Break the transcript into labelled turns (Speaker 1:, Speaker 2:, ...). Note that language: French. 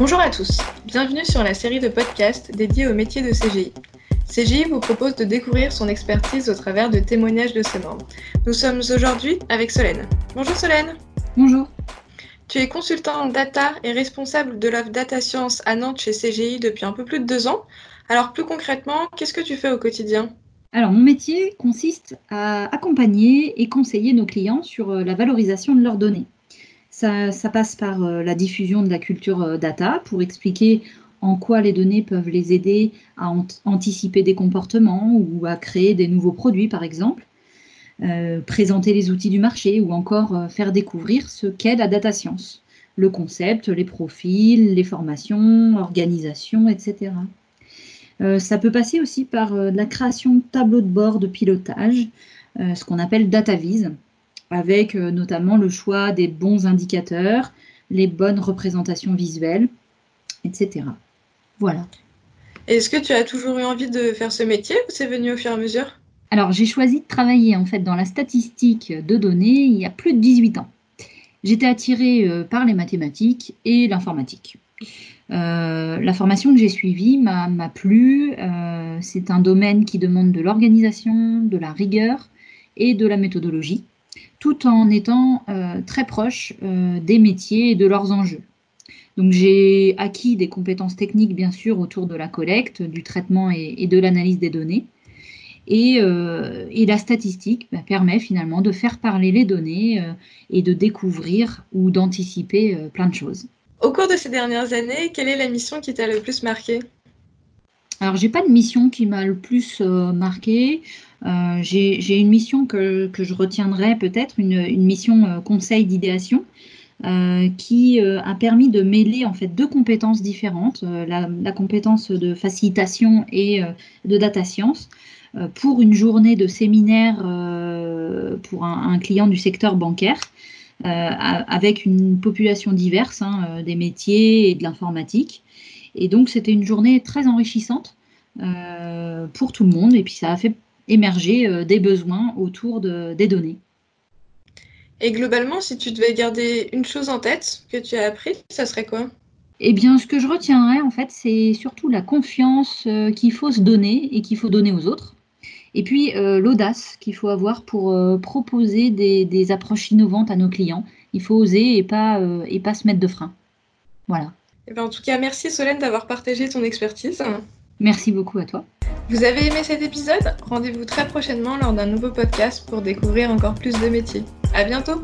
Speaker 1: Bonjour à tous, bienvenue sur la série de podcasts dédiée au métier de CGI. CGI vous propose de découvrir son expertise au travers de témoignages de ses membres. Nous sommes aujourd'hui avec Solène. Bonjour Solène.
Speaker 2: Bonjour.
Speaker 1: Tu es consultant data et responsable de l'offre Data Science à Nantes chez CGI depuis un peu plus de deux ans. Alors plus concrètement, qu'est-ce que tu fais au quotidien?
Speaker 2: Alors, mon métier consiste à accompagner et conseiller nos clients sur euh, la valorisation de leurs données. Ça, passe par euh, la diffusion de la culture euh, data pour expliquer en quoi les données peuvent les aider à anticiper des comportements ou à créer des nouveaux produits, par exemple, euh, présenter les outils du marché ou encore faire découvrir ce qu'est la data science, le concept, les profils, les formations, l'organisation, etc. ça peut passer aussi par la création de tableaux de bord de pilotage, ce qu'on appelle data vise avec euh, notamment le choix des bons indicateurs, les bonnes représentations visuelles, etc. Voilà.
Speaker 1: Est-ce que tu as toujours eu envie de faire ce métier ou c'est venu au fur et à mesure?
Speaker 2: Alors j'ai choisi de travailler en fait dans la statistique de données il y a plus de 18 ans. J'étais attirée euh, par les mathématiques et l'informatique. Euh, la formation que j'ai suivie m'a plu. c'est un domaine qui demande de l'organisation, de la rigueur et de la méthodologie tout en étant euh, très proche euh, des métiers et de leurs enjeux. Donc j'ai acquis des compétences techniques bien sûr autour de la collecte, du traitement et, de l'analyse des données. Et, euh, la statistique bah, permet finalement de faire parler les données et de découvrir ou d'anticiper plein de choses.
Speaker 1: Au cours de ces dernières années, quelle est la mission qui t'a le plus marqué?
Speaker 2: Alors, j'ai pas de mission qui m'a le plus marqué. Euh, j'ai une mission que, je retiendrai peut-être, une, mission euh, conseil d'idéation. Euh, qui a permis de mêler en fait deux compétences différentes, la, compétence de facilitation et de data science, pour une journée de séminaire pour un, client du secteur bancaire, avec une population diverse, hein, des métiers et de l'informatique. Et donc c'était une journée très enrichissante pour tout le monde, et puis ça a fait émerger euh, des besoins autour de, des données.
Speaker 1: Et globalement, si tu devais garder une chose en tête que tu as appris, ça serait quoi?
Speaker 2: Eh bien, ce que je retiendrai, en fait, c'est surtout la confiance euh, qu'il faut se donner et qu'il faut donner aux autres. Et puis, euh, l'audace qu'il faut avoir pour proposer des, approches innovantes à nos clients. Il faut oser et pas, et pas se mettre de frein. Voilà.
Speaker 1: Eh bien, en tout cas, merci Solène d'avoir partagé ton expertise.
Speaker 2: Merci beaucoup à toi.
Speaker 1: Vous avez aimé cet épisode? Rendez-vous très prochainement lors d'un nouveau podcast pour découvrir encore plus de métiers. À bientôt